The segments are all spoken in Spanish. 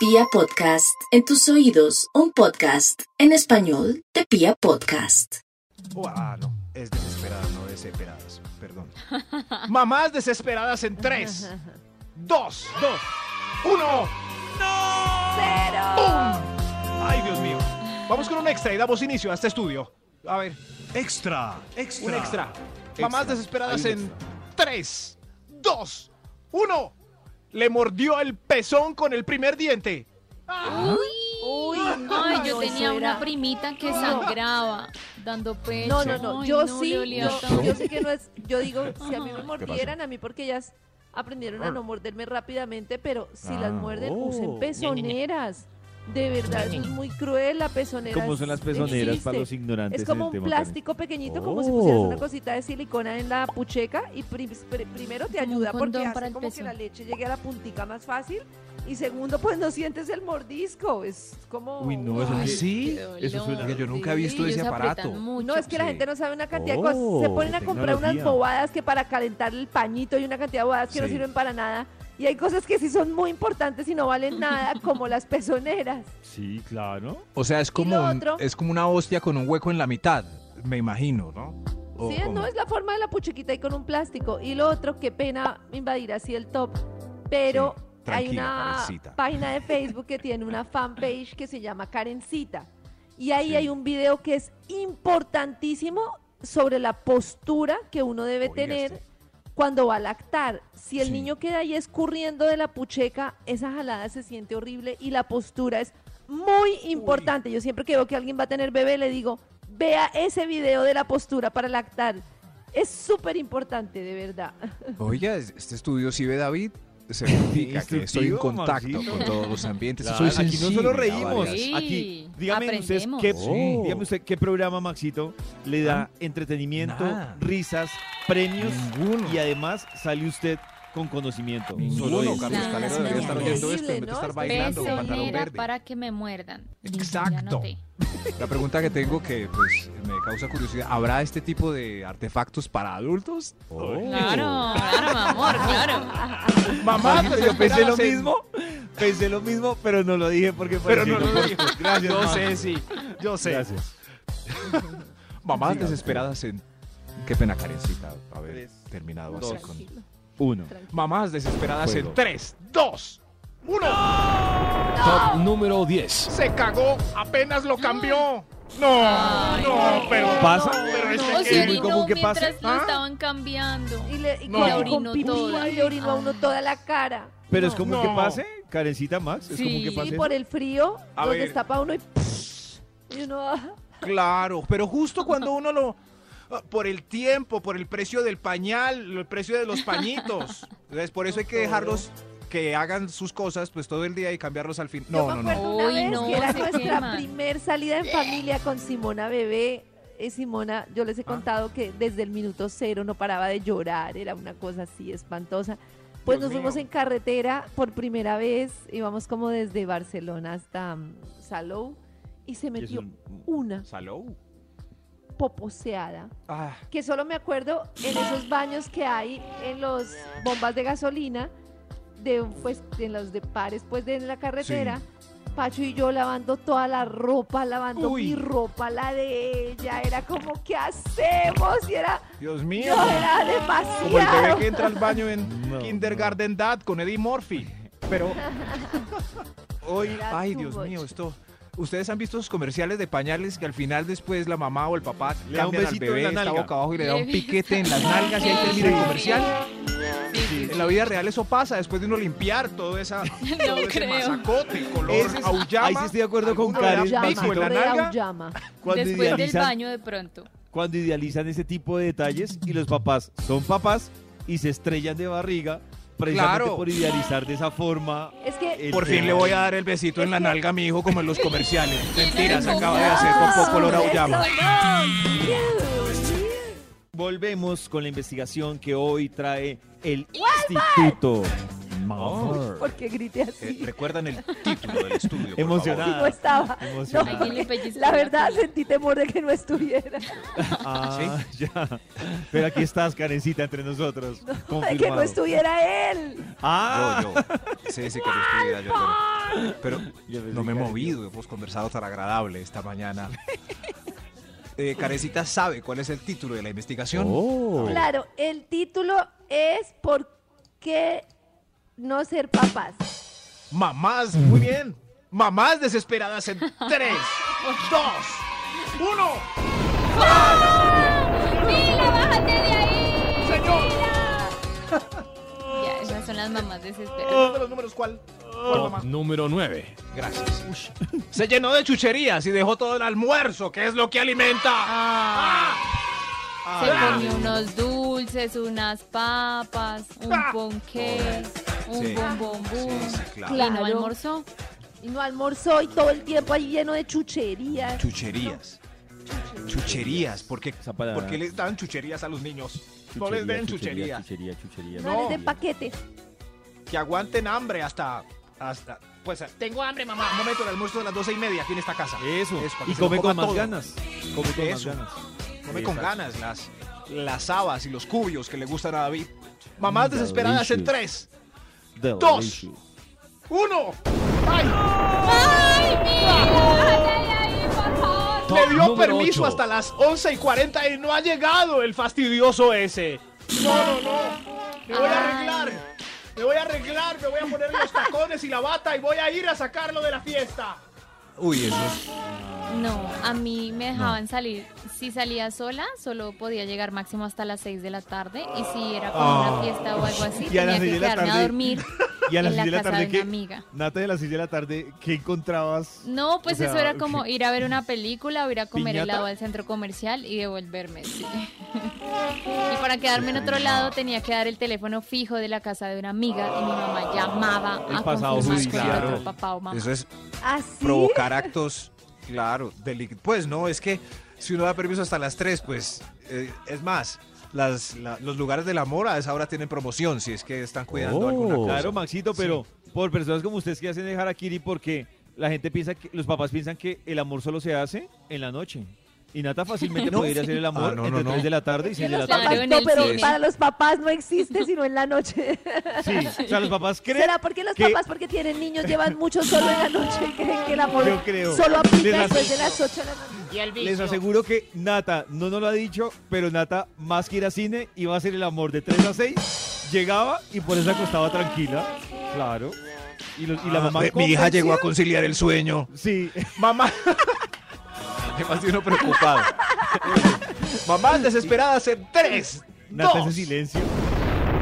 Pia Podcast, en tus oídos, un podcast en español de Pia Podcast. Oh, ah, no, es desesperadas, no desesperadas, perdón. Mamás desesperadas en 3, 2, 2, 1. ¡No! ¡Cero! ¡Ay, Dios mío! Vamos con un extra y damos inicio a este estudio. A ver, Extra, extra. un extra. Mamás Extra. desesperadas Hay un en extra. 3, 2, 1. Le mordió el pezón con el primer diente. Uy, Ay, yo no, tenía eso una primita que sangraba dando pecho. No, no, no. Yo no, sí, yo, yo sé que no es. Yo digo, si a mí me mordieran, a mí porque ellas aprendieron a no morderme rápidamente, pero si las Ah, muerden, oh. usen pezoneras. De verdad, eso es muy cruel. La pezonera. ¿Cómo son las pezoneras existe. para los ignorantes? Es como un tema, plástico pequeñito, como si Oh. pusieras una cosita de silicona en la pucheca y pri- pri- primero te ayuda porque hace como que la leche llegue a la puntica más fácil y segundo, pues no sientes el mordisco. Es como... Uy, no, eso ¿Ah, que- sí? Eso suena- dolor. Yo nunca he visto Sí, ese aparato. No, es que la gente no sabe una cantidad de Oh, cosas. Se ponen a comprar unas bobadas que para calentar el pañito y una cantidad de bobadas que no sirven para nada. Y hay cosas que sí son muy importantes y no valen nada, como las pezoneras. Sí, claro. O sea, es como, lo un- otro? es como una hostia con un hueco en la mitad, me imagino, ¿no? O Sí, no es la forma de la puchiquita y con un plástico. Y lo otro, qué pena invadir así el top. Pero Sí, hay una Karencita. página de Facebook que tiene una fanpage que se llama Karencita. Y ahí Sí. hay un video que es importantísimo sobre la postura que uno debe Oiga, tener este. Cuando va a lactar. Si el Sí. niño queda ahí escurriendo de la pucheca, esa jalada se siente horrible y la postura es muy importante. Yo siempre que veo que alguien va a tener bebé le digo, vea ese video de la postura para lactar. Es súper importante, de verdad. Oiga, este estudio sí ve David, significa que estoy en contacto Maxito. con todos los ambientes. Claro, Soy aquí no solo reímos, Sí, aquí, dígame usted, qué, Sí. dígame usted qué programa, Maxito, le da entretenimiento, Nada. risas, premios Ninguno. y además sale usted con conocimiento. Solo Carlos Calero debería estar oyendo esto en vez de ¿no? estar Es bailando con pantalón verde. para que me muerdan. Exacto. La pregunta que tengo que pues me causa curiosidad, ¿habrá este tipo de artefactos para adultos? Oh. Claro, claro, mi amor, claro. Mamá, yo pensé lo mismo, pensé lo mismo, pero no lo dije porque Pero parecía no lo dijo. Gracias, Yo sé, sí, yo sé. Gracias. Mamás desesperadas en... Qué pena, Karencita, haber Tres, terminado dos, así con... Tranquilo, Uno. tranquilo. Mamás desesperadas Juego. en 3, 2, 1. Top número 10. Se cagó, apenas lo cambió. No, Ay, no, pero ¿Pasa? pero este O que- se muy común que mientras pase. lo ¿Ah? estaban cambiando. Y le, y No. Le orinó toda. le orinó a uno Ay. toda la cara. Pero es No. común No. que pase, Karencita Max, es Sí. común que Sí, pase. por el frío, A lo ver. destapa uno y... y uno... ah, Claro, pero justo cuando uno lo ah, por el tiempo, por el precio del pañal, el precio de los pañitos. Entonces, por eso hay que dejarlos que hagan sus cosas pues todo el día y cambiarlos al fin. Yo No, me no, acuerdo no. una Uy, vez no, que era nuestra queman. primer salida en familia con Simona Bebé. Eh, Simona, yo Ah. les he contado que desde el minuto cero no paraba de llorar, era una cosa así espantosa. Pues Dios nos fuimos mío. en carretera por primera vez, íbamos como desde Barcelona hasta mm, Salou y se Y metió un- una Salou. Poposeada Ah, que solo me acuerdo en esos baños que hay en los bombas de gasolina, de pues en los de pares pues de la carretera. Pacho y yo lavando toda la ropa, lavando Uy. mi ropa, la de ella, era como ¿qué hacemos? Y era, Dios mío. no, era Como el bebé demasiado. que entra al baño en No, Kindergarten Dad con Eddie Murphy. Pero hoy, Era ay Dios much. mío, esto. Ustedes han visto esos comerciales de pañales que al final después la mamá o el papá Le da un al besito en bebé, la está boca abajo y le da un piquete en las nalgas y ahí termina el comercial. En la vida real eso pasa después de uno limpiar todo, esa, todo ese creo. masacote, color Ese es- auyama. ahí sí estoy de acuerdo con alguno le da Karen, Llama, pico en la re nalga. llama. Cuando Después del idealizan, baño de pronto. cuando idealizan ese tipo de detalles y los papás son papás y se estrellan de barriga precisamente Claro. por idealizar de esa forma. Es que el Por fin le voy a dar el besito en la nalga a mi hijo como en los comerciales. Mentira, se No, acaba de hacer con poco olor a. Volvemos con la investigación que hoy trae el Instituto Mauer. ¿Por qué grité Eh, así? ¿Recuerdan el título del estudio? por Emocionada. no estaba. Emocionada. Le La verdad sentí temor de que no estuviera. Ah, ya. Pero aquí estás, Karencita, entre nosotros. De que no estuviera él. Ah? Yo, yo. Sí, sí que no estuviera yo. pero- Pero no me he movido, hemos conversado tan agradable esta mañana. Eh, Carecita sabe cuál es el título de la investigación. Oh. Claro, el título es ¿Por qué no ser papás? Mamás, muy bien. Mamás desesperadas en 3, 2, 1. ¡Mira, bájate de ahí! Señor. Ya, esas son las mamás ¿El desesperadas. de los números cuál? ¿Cuál, Top mamá? número 9. Gracias. Se llenó de chucherías y dejó todo el almuerzo, que es lo que alimenta. Ah, Ah, se ah, comió unos dulces, unas papas, un Ah. ponqué, un Sí. bombombum. Sí, sí, claro. Y no almorzó. Y no almorzó y todo el tiempo ahí lleno de chucherías. Chucherías. Chucherías. ¿Por qué, Esa palabra. por qué les dan chucherías a los niños? no les den chucherías. Chuchería, chuchería. No, les den paquete. Que aguanten hambre hasta... hasta pues tengo hambre, mamá. Un momento, el almuerzo de las doce y media aquí en esta casa. Eso. y come con más todo. ganas. Come con Eso. más ganas. Come con ganas las, las habas y los cubios que le gustan a David. Mamás desesperadas en tres, Dos. Uno. ¡Ay! ¡Ay, mira! ¡Bájate de ahí, por favor! Top Le dio permiso hasta las 11 y 40 y no ha llegado el fastidioso ese. No, no, no. Me voy a arreglar. Me voy a arreglar, me voy a poner los tacones y la bata y voy a ir a sacarlo de la fiesta. Uy, eso es... No, a mí me dejaban salir. Si salía sola, solo podía llegar máximo hasta las 6 de la tarde. Y si era como Ah. una fiesta o algo así, Y tenía que quedarme a dormir Y a las en la 6 de la casa tarde, de ¿qué? una amiga. Nata, de las 6 de la tarde, ¿qué encontrabas? No, pues O sea, eso era como ir a ver una película o ir a comer ¿Piñata? helado al centro comercial y devolverme. sí. y para quedarme en otro lado tenía que dar el teléfono fijo de la casa de una amiga y mi mamá llamaba El a pasado judicial. otro papá o mamá. Eso es ¿Así? provocar actos, claro, deli- Pues no, es que si uno da permiso hasta las 3, pues eh, es más, las, la- los lugares del amor a esa hora tienen promoción, si es que están cuidando alguna cosa. Claro, Maxito, pero por personas como ustedes que hacen dejar a Kiri porque la gente piensa que, los papás piensan que el amor solo se hace en la noche. Y Nata fácilmente No. puede ir a hacer el amor Ah, no, no, entre no. 3 de la tarde y 6 de la Claro, tarde. Papás, en no, el pero cine. para los papás no existe sino en la noche. Sí, o sea, los papás creen ¿Será porque los que- papás, porque tienen niños, llevan mucho solo en la noche y creen que el amor Yo creo. solo Les aplica después de las 8 de la noche? Les aseguro que Nata no nos lo ha dicho, pero Nata, más que ir a cine, iba a hacer el amor de 3 a 6, llegaba y por eso acostaba tranquila. Claro. Y, los- y la Ah, mamá. mi hija llegó a conciliar el sueño. Sí. Mamá. Además de uno preocupado. Mamás desesperadas en 3, Nata, 2, ese silencio.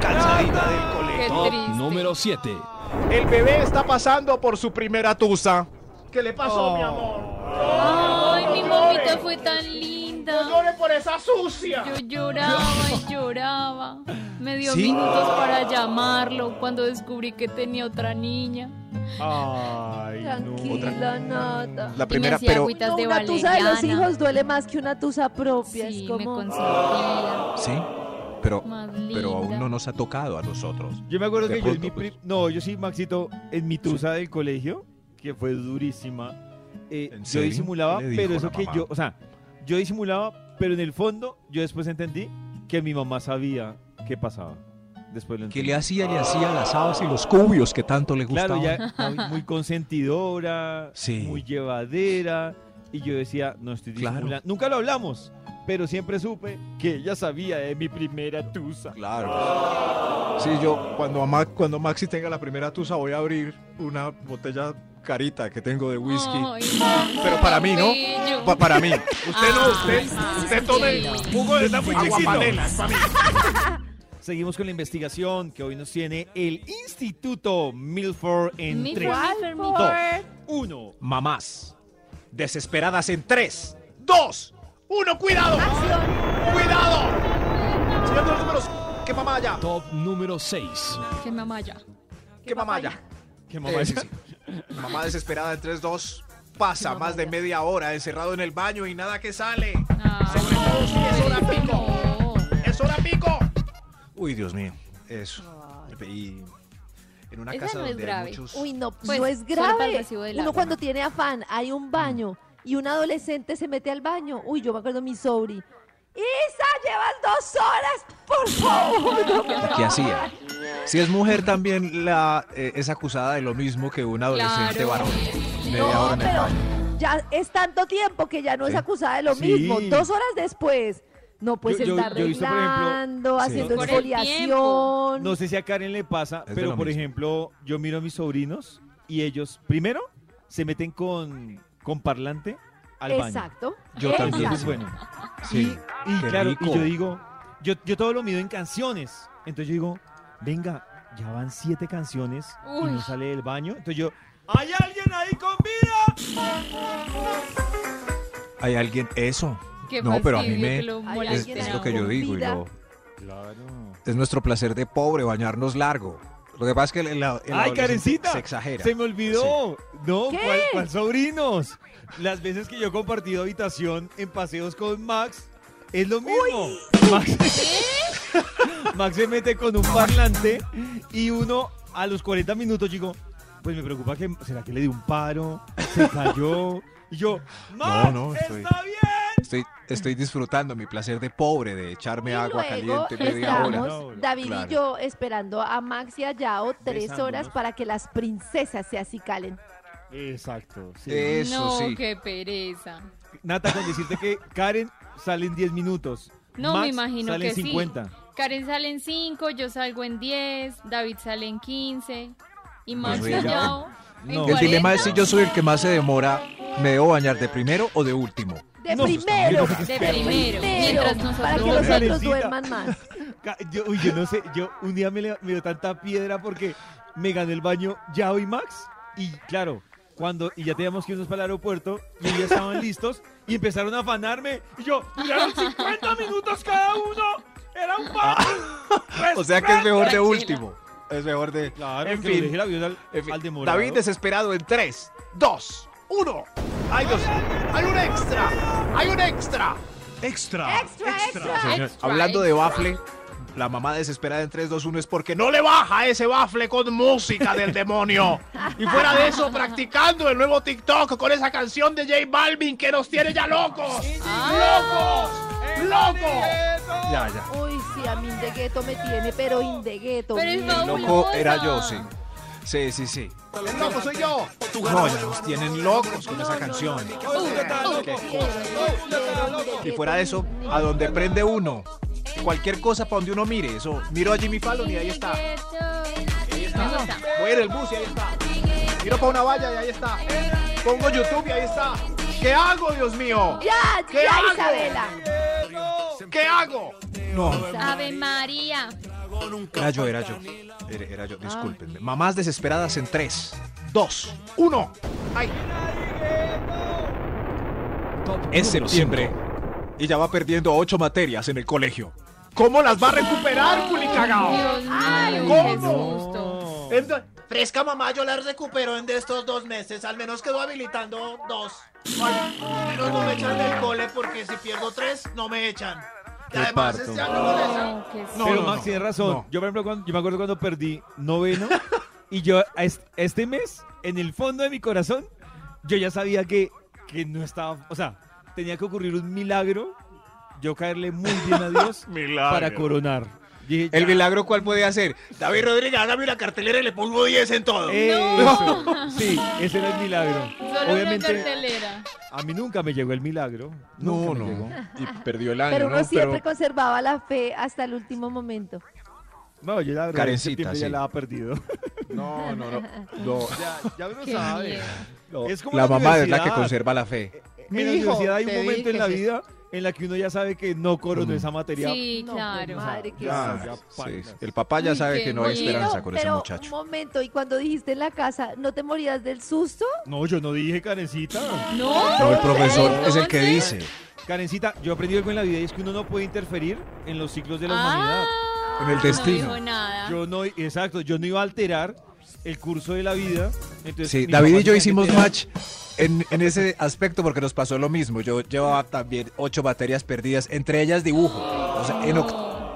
cansadita del Qué colegio. Triste. número 7. El bebé está pasando por su primera tusa. ¿Qué le pasó, Oh. mi amor? Ay, mi mamita fue tan No linda. llore por esa sucia. Yo lloraba y lloraba. Me dio ¿Sí? minutos para llamarlo cuando descubrí que tenía otra niña. Ay, Tranquila, nada. La y me primera, pero. agüitas No, de una tusa de los valeriana. hijos duele más que una tusa propia. Sí, es me como... consentía. Sí, pero, pero aún no nos ha tocado a nosotros. Yo me acuerdo De que yo en pronto, mi pues. pri- No, yo sí, Maxito, en mi tusa del colegio, que fue durísima, eh, ¿En yo disimulaba, ¿Qué le dijo pero eso que mamá? yo, o sea, yo disimulaba, pero en el fondo, yo después entendí que mi mamá sabía qué pasaba. Después lo ¿Qué entendí. le hacía? Le hacía las habas y los cubios que tanto le gustaban. Claro, ya muy, consentidora, Sí. muy llevadera, y yo decía, no estoy Claro. disimulando. Nunca lo hablamos, pero siempre supe que ella sabía de mi primera tusa. Claro. Sí, yo cuando, Ma- cuando Maxi tenga la primera tusa voy a abrir una botella carita que tengo de whisky. Ay, Pero para mí, ¿no? bello. Pa- para mí. Usted no, usted, usted tome jugo de esa. Seguimos con la investigación que hoy nos tiene el Instituto Milford en Milford, dos, Milford. uno. Mamás desesperadas en 3, 2, 1, cuidado. Cuidado. De los números, ¿qué mamá allá? Top número 6. Que mamá ya. ¿Qué mamá allá? ¿Qué mamá Eh, sí. Mamá desesperada en 3, 2. Pasa más de media hora encerrado en el baño y nada que sale. Ay, Sobre todo si es hora pico. no. ¡Es hora pico! Uy, Dios mío. Eso. Y en una Esa casa no es donde hay grave. muchos... Uy, no, Pues, no es grave. Uno cuando tiene afán, hay un baño y un adolescente se mete al baño. Uy, yo me acuerdo mi sobri. Isa, llevas dos horas, por favor. no me- ¿Qué hacía? Si es mujer también la, eh, es acusada de lo mismo que un adolescente Claro. varón. Media No, hora en el pero baño. ya es tanto tiempo que ya no es acusada de lo Sí. mismo. Dos horas después. No, pues Yo- yo- está yo visto, ejemplo, Sí. haciendo exfoliación. No sé si a Karen le pasa, Es pero por mismo. ejemplo, yo miro a mis sobrinos y ellos, primero, se meten con, con parlante al baño. Exacto. Yo también. Exacto. bueno. Sí. Y, claro, rico. y yo digo, yo, yo todo lo mido en canciones. Entonces yo digo, venga, ya van siete canciones y no sale del baño. Entonces yo, ¿hay alguien ahí con vida? ¿Hay alguien? Eso. Qué no, pero a mí me... lo Es, lo que yo digo. y vida. lo- Claro. es nuestro placer de pobre bañarnos largo. Lo que pasa es que el, el- el ¡Ay, Karencita! se exagera. Se me olvidó. No, ¿Qué? ¿cuál, cuál sobrinos? Las veces que yo he compartido habitación en paseos con Max, es lo mismo. Max, Max se mete con un parlante y uno a los 40 minutos, chico, pues me preocupa que, ¿será que le dio un paro? ¿Se cayó? Y yo, Max, no, estoy- está bien. Estoy, estoy disfrutando mi placer de pobre, de echarme Y agua luego caliente media hora. David Claro. y yo, esperando a Max y a Yao tres Besándonos. horas para que las princesas se acicalen. Exacto, sí. Eso no, sí. qué pereza. Nata, con decirte que Karen sale en 10 minutos. No, Max me imagino sale que en sí. 50. Karen sale en 5, yo salgo en 10, David sale en 15 y Max y ya. yo en No. El dilema es 40. si yo soy el que más se demora, ¿me debo bañar de primero o de último? De No, primero, no sé De primero, mientras nosotros para que los otros duerman más. Yo, uy, yo no sé, yo un día me, dio tanta piedra porque me gané el baño Yao y Max. Y claro, cuando y ya teníamos que irnos para el aeropuerto y ya estaban listos y empezaron a afanarme. Y yo, duraron 50 minutos cada uno. Era un baño. O sea que es mejor de último. Es mejor de... Claro, En fin. dejé el avión al, En fin, al demorado. David desesperado en 3, 2, 1. ¡Ay, Dios! ¡Hay un extra! ¡Hay un extra! Extra. Extra, extra. Extra, Hablando de bafle, la mamá desesperada en 3, 2, 1 es porque no le baja ese bafle con música del demonio. Y fuera de eso, practicando el nuevo TikTok con esa canción de J Balvin que nos tiene ya locos. ¡Locos! ¡Locos! Ya, ya. Uy, sí, a mí Indegueto me tiene, pero Indegueto. Pero es loco era yo, sí. Sí, sí, sí. El loco soy yo. No, ya nos tienen locos con esa canción. Qué cosa. Indegueto, fuera eso, ni- a donde prende uno. Cualquier cosa para donde uno mire. Eso, miro a Jimmy Fallon y ahí está. Me gusta. Voy en el bus y ahí está. Miro para una valla y ahí está. Pongo YouTube y ahí está. ¿Qué hago, Dios mío? Ya, ¿Qué ya, hago? Isabela. ¿Qué hago? No, Ave María. Era yo, era yo. Era, era yo, discúlpenme. Mamás desesperadas en 3, 2, 1. ¡Ay! Es septiembre y ya va perdiendo 8 materias en el colegio. ¿Cómo las va a recuperar, culicagao? Mío, ¿cómo? Fresca mamá, yo las recupero en de estos dos meses. Al menos quedo habilitando dos. Al menos no me echan del cole porque si pierdo tres, no me echan. Además este año. No, Pero no, Max no. tiene razón. No. Yo, por ejemplo, cuando- yo me acuerdo cuando perdí noveno y yo a est- este mes, en el fondo de mi corazón, yo ya sabía que, que no estaba, o sea, tenía que ocurrir un milagro, yo caerle muy bien a Dios para coronar. Dije, ¿El milagro cuál puede hacer? David Rodríguez, hágame una cartelera y le pongo 10 en todo. Eso. Sí, ese era el milagro. Solo una Obviamente, cartelera. a mí nunca me llegó el milagro. No, no. llegó. Y perdió el año, Pero uno ¿no? siempre conservaba la fe hasta el último momento. No, yo la verdad, Karencita, septiembre ya sí. la ha perdido. No, no, no. no. ya, ya uno Qué sabe. no. Es como la la mamá es la que conserva la fe. En la Hijo, universidad hay un momento en la vida en la que uno ya sabe que no coronó esa materia. Sí, No, claro. pues, madre, qué Ya, Sí, el papá ya sabe que no hay esperanza con ese pero muchacho. un momento, y cuando dijiste en la casa, ¿no te morías del susto? No, yo no dije Karencita. No. No, el profesor es el que dice. Karencita, yo aprendí algo en la vida y es que uno no puede interferir en los ciclos de la humanidad. Ah, En el destino. No dijo nada. Yo no, exacto, yo no iba a alterar el curso de la vida. Entonces, Sí, David y yo hicimos match en, en ese aspecto porque nos pasó lo mismo. Yo llevaba también ocho materias perdidas, entre ellas dibujo. O sea, en,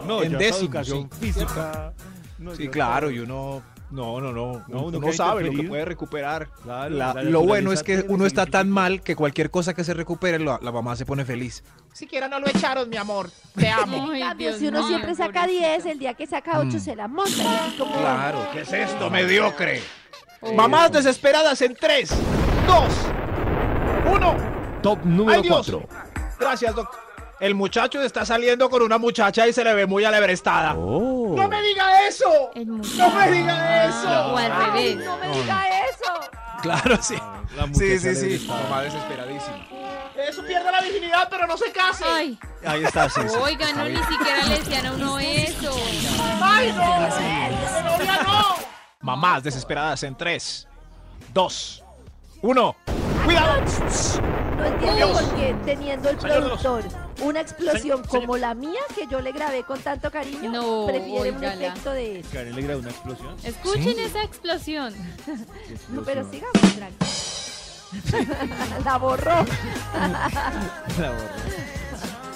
No, en décimo, física. No, Sí, claro, y uno No, no, no. No, No, uno uno sabe lo que puede recuperar. Claro, La- la lo bueno es que uno está tan mal que cualquier cosa que se recupere, la, la mamá se pone feliz. Siquiera no lo echaron, mi amor. Te amo. Ay, Dios si uno mío, siempre saca pobrecita. 10, el día que saca 8 Mm. se la monta. como- Claro. ¿Qué es esto, mediocre? Oh. Mamás desesperadas en 3, 2, 1. Top número ¡Ay, Dios! 4. Gracias, doc. El muchacho está saliendo con una muchacha y se le ve muy alebrestada. Oh. ¡No me diga eso! ¡No me diga eso! O al Ay, no me diga eso. Claro, sí. La Sí, muchacha sí, sí. Mamá desesperadísima. Eso pierde la virginidad, pero no se case. Ay, Ahí está, sí. sí. oiga, no, ni siquiera le decían a uno eso. ¡Ay, no! ¡De novia no! Mamás desesperadas en 3, 2, 1. ¡Cuidado! No entiendo por qué teniendo el Señor de los- productor una explosión Señor- como la mía que yo le grabé con tanto cariño, No, prefiere un efecto de eso. Karen le grabó una explosión. Escuchen esa explosión. No, pero sigamos, tranqui. la borró. La borró.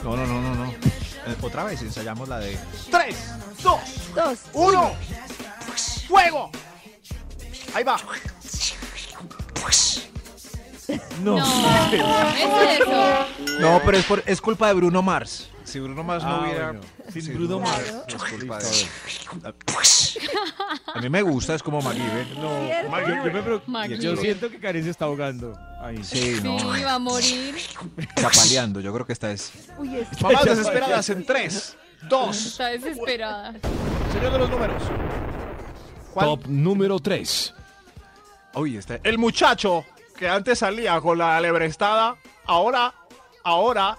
No, no, no, no, no. Eh, otra vez ensayamos la de 3, 2, Dos. 1. ¡Fuego! Ahí va. No. No, es eso. No, pero es, por, es culpa de Bruno Mars. Si Bruno Mars Ah, no hubiera... bueno. Sin Sí, Bruno no, Mars. es culpa de. A mí me gusta, es como MacGyver. No, yo, yo me. Maggie. Yo siento que Karen se está ahogando. Ahí. Sí, no. Sí, va a morir. Chapaleando, yo creo que esta es... Uy, es Mamás desesperadas en 3, 2. Está desesperada. Señor de los números. ¿Cuál? Top número 3. Uy, esta... El muchacho que antes salía con la alebrestada, ahora, ahora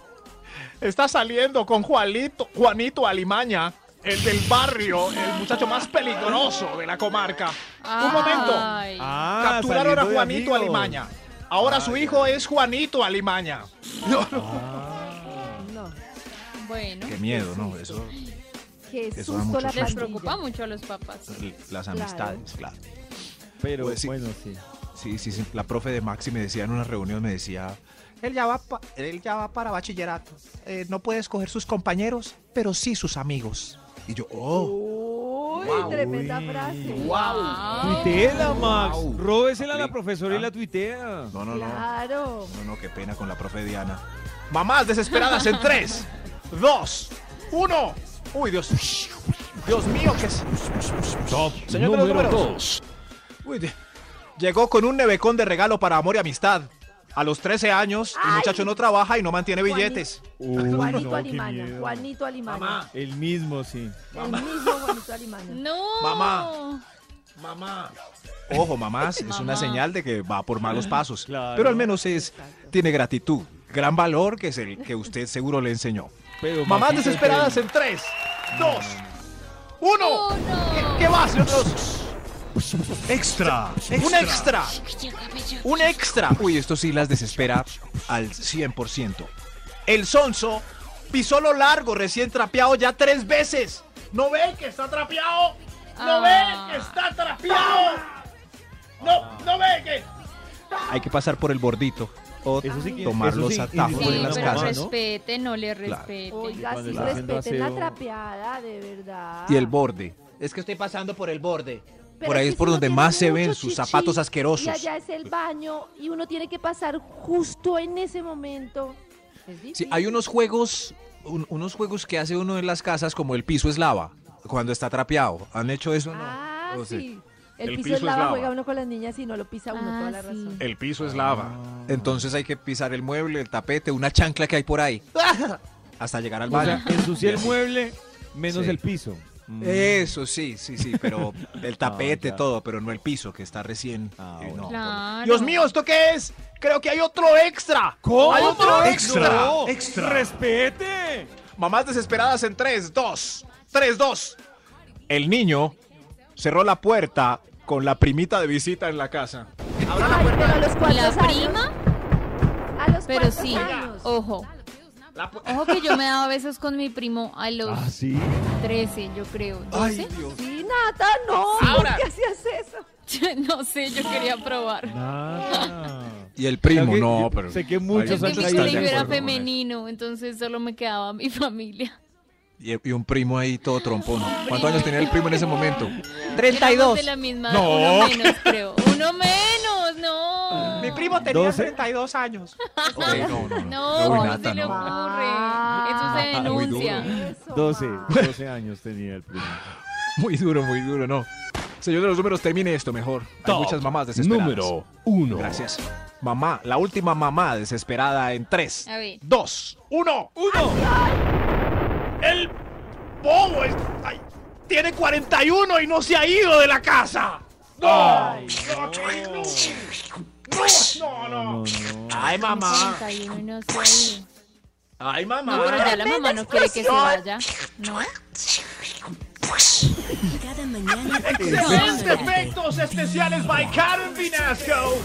está saliendo con Juanito, Juanito Alimaña, el del barrio, el muchacho más peligroso de la comarca. Un momento. Ah, Capturaron a Juanito. Alimaña. Ahora su hijo es Juanito Alimaña. No, no. No, Bueno, Qué miedo, ¿no? Eso... qué Eso mucho la les preocupa mucho a los papás. Las amistades, claro. Pero Pues sí. bueno, sí. Sí, sí, sí. La profe de Maxi me decía en una reunión, me decía, él ya va, pa- él ya va para bachillerato. Eh, no puede escoger sus compañeros, pero sí sus amigos. Y yo, oh, Uy, Wow. tremenda Uy. frase. Wow. Tuiteela, Max. Wow. Róbesela a la profesora y Ah. la tuitea. no, no, no. Claro. No, no, qué pena con la profe Diana. Mamás desesperadas en 3, 2, 1. Uy, Dios. Dios mío, que es. Top Señor de los número números. 2. Uy, de- Llegó con un nevecón de regalo para amor y amistad. A los 13 años, el muchacho no trabaja y no mantiene billetes. Uy, Juanito no, qué. Juanito Alimaña. Mamá, El mismo, sí. El mismo Juanito Alimaña. No. Mamá. mamá. Ojo, mamás, es una Mamá. señal de que va por malos pasos. Claro. Pero al menos es, tiene gratitud, gran valor que es el que usted seguro le enseñó. Pero Mamás desesperadas en 3, 2, 1. Oh, no. ¿Qué va, señor Extra. Un extra. Un extra. Uy, esto sí las desespera al 100%. El sonso pisó lo largo, recién trapeado ya tres veces. ¿No ve que está trapeado? ¿No Ah. ve que está trapeado? No, no ve que... Hay que pasar por el bordito o Eso sí que- tomar eso los sí atajos indica de Sí, las casas. ¿no? respete, no le respete. Oiga, sí, respeten la trapeada, de verdad. Y el borde. Es que estoy pasando por el borde. Pero por ahí es por donde más se ven sus chichi zapatos asquerosos. Y allá es el baño y uno tiene que pasar justo en ese momento. Es Sí, hay unos juegos, un- unos juegos que hace uno en las casas como el piso es lava, cuando está trapeado. ¿Han hecho eso? No. Ah, O sea, sí. El, el piso, piso es es lava, lava. juega uno con las niñas y no lo pisa uno, Ah, toda la sí. razón. El piso es lava. Entonces hay que pisar el mueble, el tapete, una chancla que hay por ahí. Hasta llegar al O sea, baño. ensucia el mueble menos Sí. el piso. Mm. Eso sí, sí, sí, pero el tapete, ya. todo, pero no el piso que está recién. Ah, eh, no, Claro. Dios mío, ¿esto qué es? Creo que hay otro extra. Hay otro extra. No, ¡Respete! Mamás desesperadas en 3, 2, 3, 2. El niño cerró la puerta con la primita de visita en la casa. Ay, pero a los ¿La años. prima? A los Pero sí, años. ojo. La Ojo que yo me daba besos con mi primo a los ¿Ah, sí? 13, yo creo. ¿12? Sí, Nata, no. Ahora. ¿Por qué hacías eso? no sé, yo quería probar. Nada. Y el primo, que no, pero. Sé que muchos Es que mi colegio era femenino, entonces solo me quedaba mi familia. Y, y un primo ahí todo trompón. ¿Cuántos años tenía el primo en ese momento? Éramos 32. de la misma, No. uno menos, creo. Uno menos, no. Mi primo tenía 12. 32 años. Ok, no, no, no. No, Uy, ¿cómo Nata, se le no. ocurre? Eso se Ah, denuncia. Eso. 12, 12 años tenía el primo. Muy duro, muy duro, no. Señor de los números, termine esto mejor. Hay Top muchas mamás desesperadas. Número 1. Gracias. Mamá, la última mamá desesperada en 3, A ver. 2, 1. ¡Uno! El bobo es- ay, tiene 41 y no se ha ido de la casa. No, Ay, no, no, no, no, No, no. no. Ay, mamá. 41 y no se ha ido. Ay, No, mamá. pero ya la mamá no quiere que se vaya. ¿No? Cada mañana. Excelentes efectos especiales by Karen Vinasco.